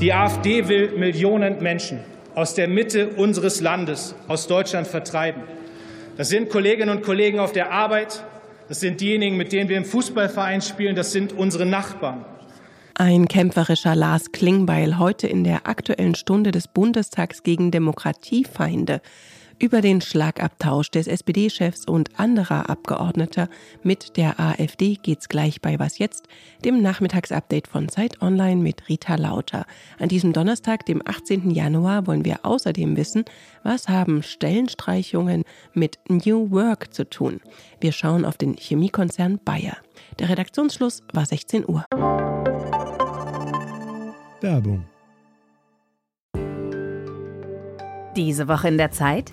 Die AfD will Millionen Menschen aus der Mitte unseres Landes, aus Deutschland vertreiben. Das sind Kolleginnen und Kollegen auf der Arbeit, das sind diejenigen, mit denen wir im Fußballverein spielen, das sind unsere Nachbarn. Ein kämpferischer Lars Klingbeil heute in der aktuellen Stunde des Bundestags gegen Demokratiefeinde über den Schlagabtausch des SPD-Chefs und anderer Abgeordneter mit der AfD geht's gleich bei Was jetzt, dem Nachmittagsupdate von Zeit Online mit Rita Lauter. An diesem Donnerstag, dem 18. Januar, wollen wir außerdem wissen, was haben Stellenstreichungen mit New Work zu tun. Wir schauen auf den Chemiekonzern Bayer. Der Redaktionsschluss war 16 Uhr. Werbung. Diese Woche in der Zeit?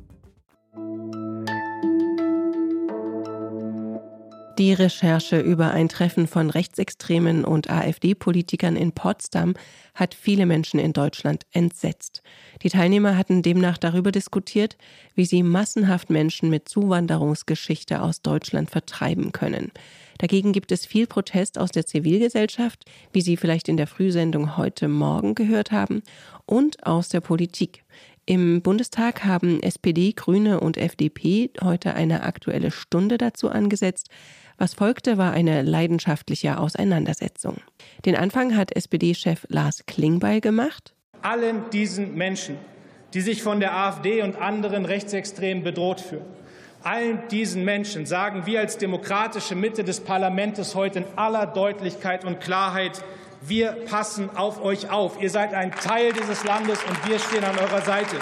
Die Recherche über ein Treffen von Rechtsextremen und AfD-Politikern in Potsdam hat viele Menschen in Deutschland entsetzt. Die Teilnehmer hatten demnach darüber diskutiert, wie sie massenhaft Menschen mit Zuwanderungsgeschichte aus Deutschland vertreiben können. Dagegen gibt es viel Protest aus der Zivilgesellschaft, wie Sie vielleicht in der Frühsendung heute Morgen gehört haben, und aus der Politik. Im Bundestag haben SPD, Grüne und FDP heute eine aktuelle Stunde dazu angesetzt. Was folgte, war eine leidenschaftliche Auseinandersetzung. Den Anfang hat SPD-Chef Lars Klingbeil gemacht. Allen diesen Menschen, die sich von der AfD und anderen Rechtsextremen bedroht fühlen, allen diesen Menschen sagen wir als demokratische Mitte des Parlaments heute in aller Deutlichkeit und Klarheit, wir passen auf euch auf. Ihr seid ein Teil dieses Landes und wir stehen an eurer Seite.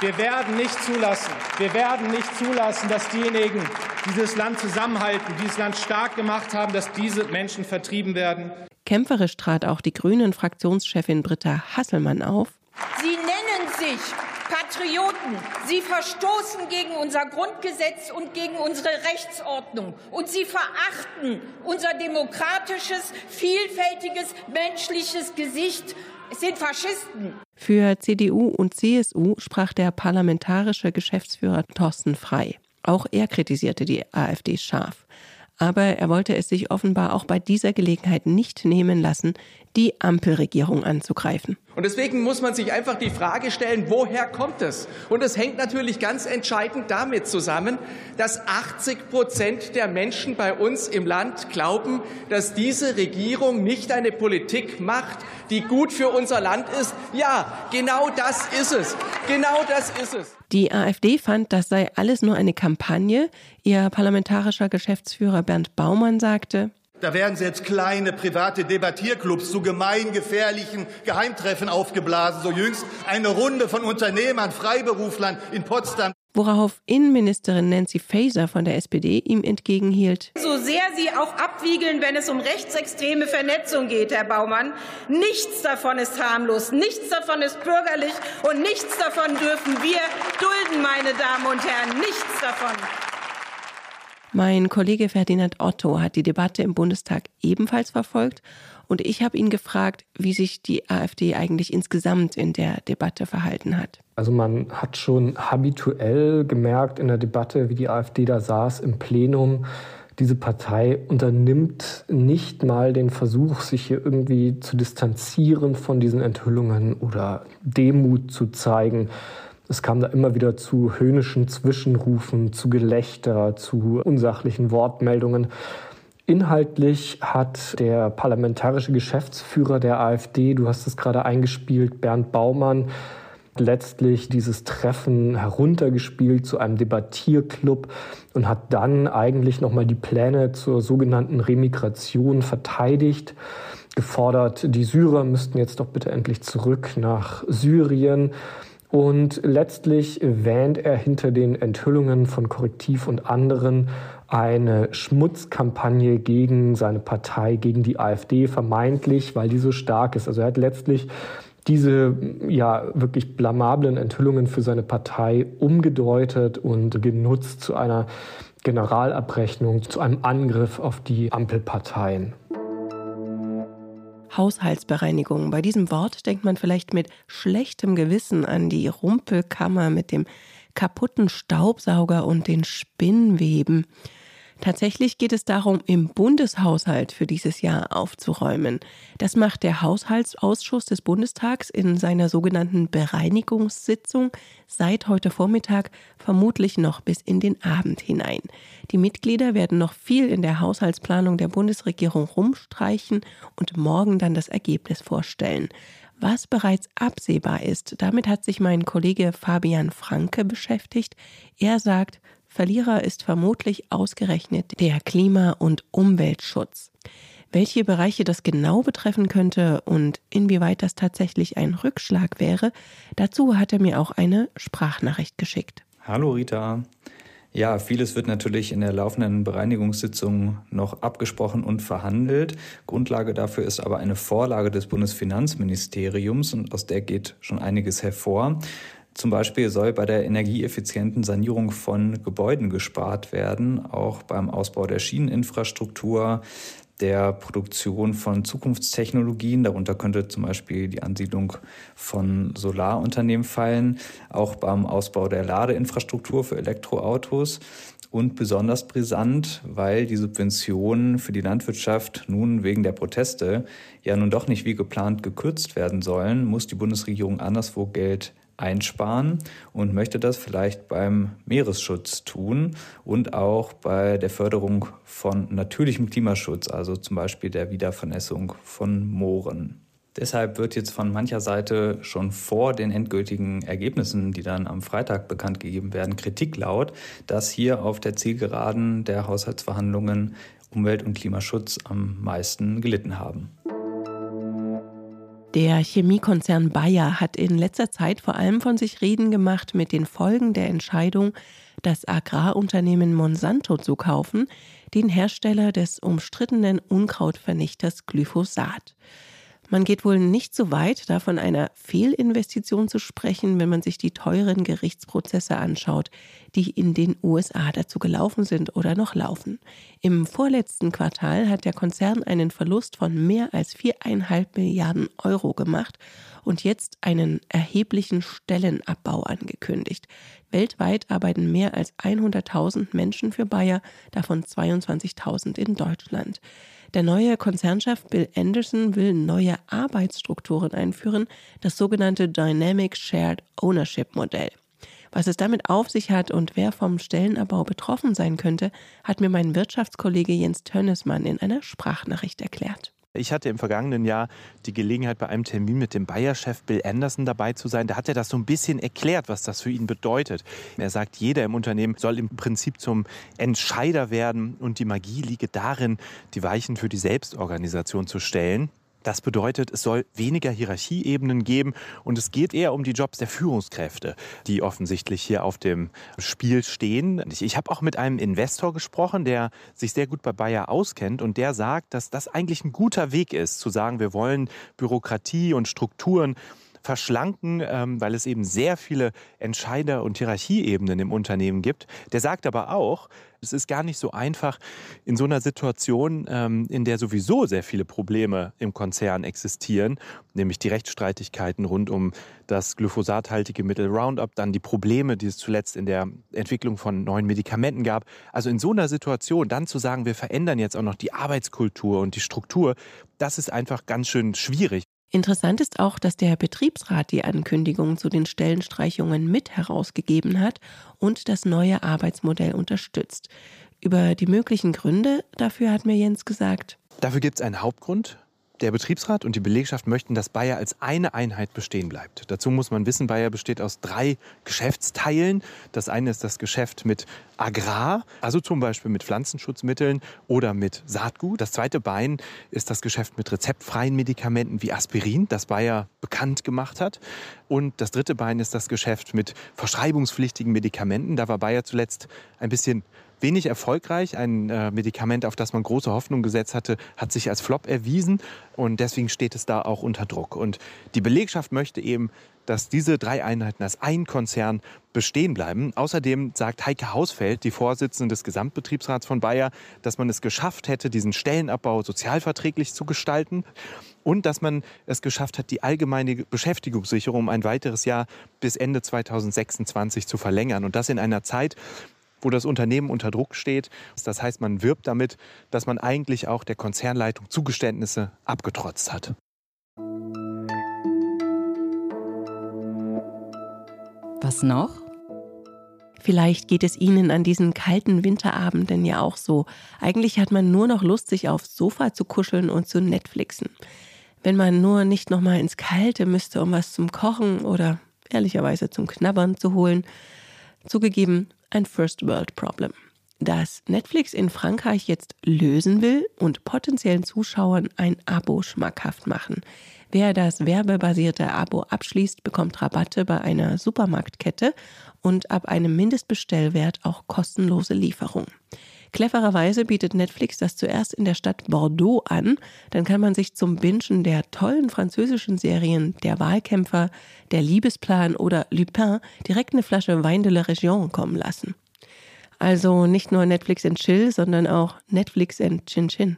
Wir werden nicht zulassen, wir werden nicht zulassen, dass diejenigen, die dieses Land zusammenhalten, dieses Land stark gemacht haben, dass diese Menschen vertrieben werden. Kämpferisch trat auch die Grünen-Fraktionschefin Britta Hasselmann auf. Sie nennen sich Patrioten. Sie verstoßen gegen unser Grundgesetz und gegen unsere Rechtsordnung. Und sie verachten unser demokratisches, vielfältiges, menschliches Gesicht. Es sind Faschisten. Für CDU und CSU sprach der parlamentarische Geschäftsführer Thorsten Frei. Auch er kritisierte die AfD scharf. Aber er wollte es sich offenbar auch bei dieser Gelegenheit nicht nehmen lassen, die Ampelregierung anzugreifen. Und deswegen muss man sich einfach die Frage stellen, woher kommt es? Und es hängt natürlich ganz entscheidend damit zusammen, dass 80 Prozent der Menschen bei uns im Land glauben, dass diese Regierung nicht eine Politik macht, die gut für unser Land ist. Ja, genau das ist es. Genau das ist es. Die AfD fand, das sei alles nur eine Kampagne. Ihr parlamentarischer Geschäftsführer Bernd Baumann sagte, da werden sie jetzt kleine private Debattierclubs zu gemeingefährlichen Geheimtreffen aufgeblasen. So jüngst eine Runde von Unternehmern, Freiberuflern in Potsdam. Worauf Innenministerin Nancy Faeser von der SPD ihm entgegenhielt. So sehr Sie auch abwiegeln, wenn es um rechtsextreme Vernetzung geht, Herr Baumann, nichts davon ist harmlos, nichts davon ist bürgerlich und nichts davon dürfen wir dulden, meine Damen und Herren, nichts davon. Mein Kollege Ferdinand Otto hat die Debatte im Bundestag ebenfalls verfolgt und ich habe ihn gefragt, wie sich die AfD eigentlich insgesamt in der Debatte verhalten hat. Also man hat schon habituell gemerkt in der Debatte, wie die AfD da saß im Plenum, diese Partei unternimmt nicht mal den Versuch, sich hier irgendwie zu distanzieren von diesen Enthüllungen oder Demut zu zeigen. Es kam da immer wieder zu höhnischen Zwischenrufen, zu Gelächter, zu unsachlichen Wortmeldungen. Inhaltlich hat der parlamentarische Geschäftsführer der AfD, du hast es gerade eingespielt, Bernd Baumann, letztlich dieses Treffen heruntergespielt zu einem Debattierclub und hat dann eigentlich nochmal die Pläne zur sogenannten Remigration verteidigt, gefordert, die Syrer müssten jetzt doch bitte endlich zurück nach Syrien. Und letztlich wähnt er hinter den Enthüllungen von Korrektiv und anderen eine Schmutzkampagne gegen seine Partei, gegen die AfD, vermeintlich, weil die so stark ist. Also er hat letztlich diese ja wirklich blamablen Enthüllungen für seine Partei umgedeutet und genutzt zu einer Generalabrechnung, zu einem Angriff auf die Ampelparteien. Haushaltsbereinigung. Bei diesem Wort denkt man vielleicht mit schlechtem Gewissen an die Rumpelkammer mit dem kaputten Staubsauger und den Spinnweben. Tatsächlich geht es darum, im Bundeshaushalt für dieses Jahr aufzuräumen. Das macht der Haushaltsausschuss des Bundestags in seiner sogenannten Bereinigungssitzung seit heute Vormittag vermutlich noch bis in den Abend hinein. Die Mitglieder werden noch viel in der Haushaltsplanung der Bundesregierung rumstreichen und morgen dann das Ergebnis vorstellen. Was bereits absehbar ist, damit hat sich mein Kollege Fabian Franke beschäftigt. Er sagt, Verlierer ist vermutlich ausgerechnet der Klima- und Umweltschutz. Welche Bereiche das genau betreffen könnte und inwieweit das tatsächlich ein Rückschlag wäre, dazu hat er mir auch eine Sprachnachricht geschickt. Hallo Rita. Ja, vieles wird natürlich in der laufenden Bereinigungssitzung noch abgesprochen und verhandelt. Grundlage dafür ist aber eine Vorlage des Bundesfinanzministeriums und aus der geht schon einiges hervor. Zum Beispiel soll bei der energieeffizienten Sanierung von Gebäuden gespart werden, auch beim Ausbau der Schieneninfrastruktur, der Produktion von Zukunftstechnologien. Darunter könnte zum Beispiel die Ansiedlung von Solarunternehmen fallen, auch beim Ausbau der Ladeinfrastruktur für Elektroautos. Und besonders brisant, weil die Subventionen für die Landwirtschaft nun wegen der Proteste ja nun doch nicht wie geplant gekürzt werden sollen, muss die Bundesregierung anderswo Geld einsparen und möchte das vielleicht beim Meeresschutz tun und auch bei der Förderung von natürlichem Klimaschutz, also zum Beispiel der Wiedervernässung von Mooren. Deshalb wird jetzt von mancher Seite schon vor den endgültigen Ergebnissen, die dann am Freitag bekannt gegeben werden, Kritik laut, dass hier auf der Zielgeraden der Haushaltsverhandlungen Umwelt- und Klimaschutz am meisten gelitten haben. Der Chemiekonzern Bayer hat in letzter Zeit vor allem von sich reden gemacht mit den Folgen der Entscheidung, das Agrarunternehmen Monsanto zu kaufen, den Hersteller des umstrittenen Unkrautvernichters Glyphosat. Man geht wohl nicht so weit, da von einer Fehlinvestition zu sprechen, wenn man sich die teuren Gerichtsprozesse anschaut, die in den USA dazu gelaufen sind oder noch laufen. Im vorletzten Quartal hat der Konzern einen Verlust von mehr als viereinhalb Milliarden Euro gemacht und jetzt einen erheblichen Stellenabbau angekündigt. Weltweit arbeiten mehr als 100.000 Menschen für Bayer, davon 22.000 in Deutschland. Der neue Konzernchef Bill Anderson will neue Arbeitsstrukturen einführen, das sogenannte Dynamic Shared Ownership Modell. Was es damit auf sich hat und wer vom Stellenabbau betroffen sein könnte, hat mir mein Wirtschaftskollege Jens Tönnesmann in einer Sprachnachricht erklärt. Ich hatte im vergangenen Jahr die Gelegenheit, bei einem Termin mit dem Bayer-Chef Bill Anderson dabei zu sein. Da hat er das so ein bisschen erklärt, was das für ihn bedeutet. Er sagt, jeder im Unternehmen soll im Prinzip zum Entscheider werden und die Magie liege darin, die Weichen für die Selbstorganisation zu stellen. Das bedeutet, es soll weniger Hierarchieebenen geben und es geht eher um die Jobs der Führungskräfte, die offensichtlich hier auf dem Spiel stehen. Ich, habe auch mit einem Investor gesprochen, der sich sehr gut bei Bayer auskennt und der sagt, dass das eigentlich ein guter Weg ist, zu sagen, wir wollen Bürokratie und Strukturen verschlanken, ähm, weil es eben sehr viele Entscheider- und Hierarchieebenen im Unternehmen gibt. Der sagt aber auch, es ist gar nicht so einfach in so einer Situation, ähm, in der sowieso sehr viele Probleme im Konzern existieren, nämlich die Rechtsstreitigkeiten rund um das glyphosathaltige Mittel Roundup, dann die Probleme, die es zuletzt in der Entwicklung von neuen Medikamenten gab. Also in so einer Situation dann zu sagen, wir verändern jetzt auch noch die Arbeitskultur und die Struktur, das ist einfach ganz schön schwierig. Interessant ist auch, dass der Betriebsrat die Ankündigung zu den Stellenstreichungen mit herausgegeben hat und das neue Arbeitsmodell unterstützt. Über die möglichen Gründe dafür hat mir Jens gesagt. Dafür gibt es einen Hauptgrund. Der Betriebsrat und die Belegschaft möchten, dass Bayer als eine Einheit bestehen bleibt. Dazu muss man wissen, Bayer besteht aus drei Geschäftsteilen. Das eine ist das Geschäft mit Agrar, also zum Beispiel mit Pflanzenschutzmitteln oder mit Saatgut. Das zweite Bein ist das Geschäft mit rezeptfreien Medikamenten wie Aspirin, das Bayer bekannt gemacht hat. Und das dritte Bein ist das Geschäft mit verschreibungspflichtigen Medikamenten. Da war Bayer zuletzt ein bisschen wenig erfolgreich. Ein äh, Medikament, auf das man große Hoffnung gesetzt hatte, hat sich als Flop erwiesen und deswegen steht es da auch unter Druck. Und die Belegschaft möchte eben, dass diese drei Einheiten als ein Konzern bestehen bleiben. Außerdem sagt Heike Hausfeld, die Vorsitzende des Gesamtbetriebsrats von Bayer, dass man es geschafft hätte, diesen Stellenabbau sozialverträglich zu gestalten und dass man es geschafft hat, die allgemeine Beschäftigungssicherung um ein weiteres Jahr bis Ende 2026 zu verlängern. Und das in einer Zeit, wo das Unternehmen unter Druck steht. Das heißt, man wirbt damit, dass man eigentlich auch der Konzernleitung Zugeständnisse abgetrotzt hat. Was noch? Vielleicht geht es Ihnen an diesen kalten Winterabenden ja auch so. Eigentlich hat man nur noch Lust, sich aufs Sofa zu kuscheln und zu Netflixen. Wenn man nur nicht noch mal ins Kalte müsste, um was zum Kochen oder ehrlicherweise zum Knabbern zu holen. Zugegeben, ein First World Problem. Das Netflix in Frankreich jetzt lösen will und potenziellen Zuschauern ein Abo schmackhaft machen. Wer das werbebasierte Abo abschließt, bekommt Rabatte bei einer Supermarktkette und ab einem Mindestbestellwert auch kostenlose Lieferung. Clevererweise bietet Netflix das zuerst in der Stadt Bordeaux an. Dann kann man sich zum Bingen der tollen französischen Serien Der Wahlkämpfer, Der Liebesplan oder Lupin direkt eine Flasche Wein de la Région kommen lassen. Also nicht nur Netflix and Chill, sondern auch Netflix and Chin Chin.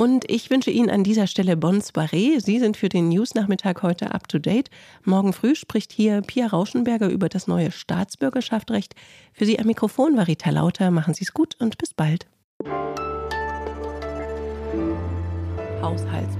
Und ich wünsche Ihnen an dieser Stelle Bonne Soirée. Sie sind für den News-Nachmittag heute up to date. Morgen früh spricht hier Pia Rauschenberger über das neue Staatsbürgerschaftsrecht. Für Sie am Mikrofon war Rita Lauter. Machen Sie es gut und bis bald. Haushalts.